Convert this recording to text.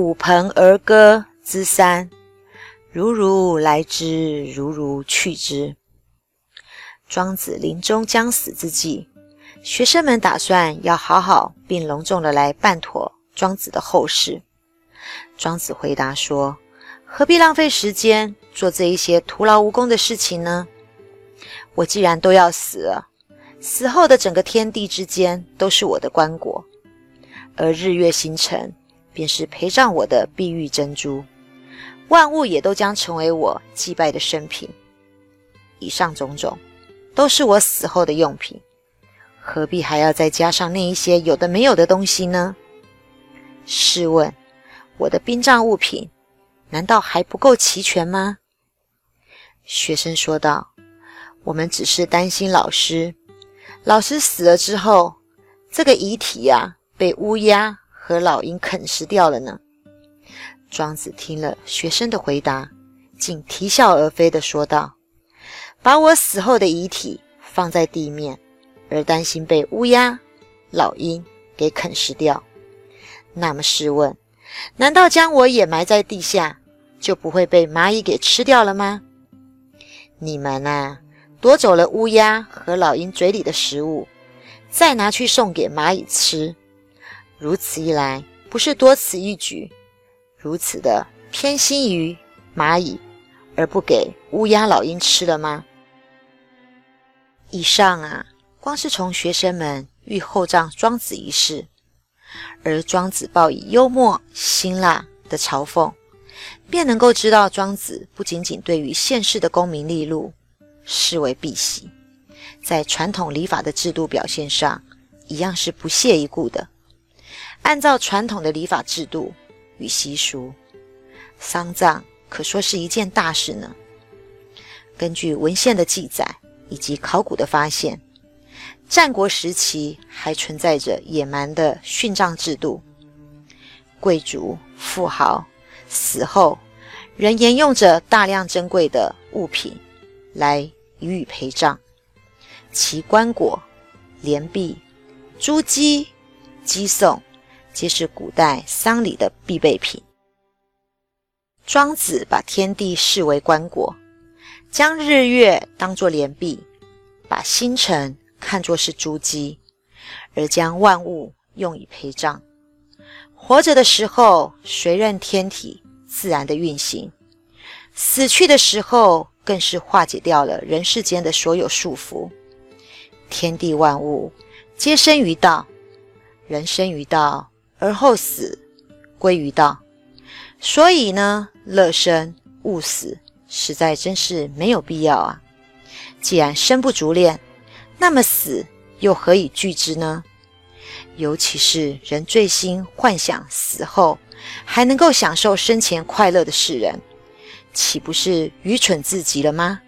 古盆而歌之三，如如来之，如如去之。庄子临终将死之际，学生们打算要好好并隆重的来办妥庄子的后事。庄子回答说：“何必浪费时间做这一些徒劳无功的事情呢？我既然都要死了，死后的整个天地之间都是我的棺椁，而日月星辰便是陪葬我的碧玉珍珠，万物也都将成为我祭拜的圣品。以上种种。”都是我死后的用品，何必还要再加上那一些有的没有的东西呢？试问，我的殡葬物品难道还不够齐全吗？学生说道：“我们只是担心老师，老师死了之后，这个遗体呀被乌鸦和老鹰啃食掉了呢。”庄子听了学生的回答，竟啼笑而非的说道。把我死后的遗体放在地面，而担心被乌鸦、老鹰给啃食掉。那么试问，难道将我掩埋在地下，就不会被蚂蚁给吃掉了吗？你们啊，夺走了乌鸦和老鹰嘴里的食物，再拿去送给蚂蚁吃，如此一来，不是多此一举，如此的偏心于蚂蚁，而不给乌鸦、老鹰吃了吗？以上啊，光是从学生们欲厚葬庄子一事，而庄子报以幽默辛辣的嘲讽，便能够知道庄子不仅仅对于现世的功名利禄视为避喜，在传统礼法的制度表现上，一样是不屑一顾的。按照传统的礼法制度与习俗，丧葬可说是一件大事呢。根据文献的记载。以及考古的发现，战国时期还存在着野蛮的殉葬制度。贵族、富豪死后，仍沿用着大量珍贵的物品来予以陪葬，其棺椁、连璧、珠玑、鸡送，皆是古代丧礼的必备品。庄子把天地视为棺椁。将日月当作连璧，把星辰看作是珠玑，而将万物用以陪葬。活着的时候，随任天体自然的运行；死去的时候，更是化解掉了人世间的所有束缚。天地万物皆生于道，人生于道，而后死归于道。所以呢，乐生勿死。实在真是没有必要啊！既然生不足恋，那么死又何以惧之呢？尤其是人最心幻想死后还能够享受生前快乐的世人，岂不是愚蠢至极了吗？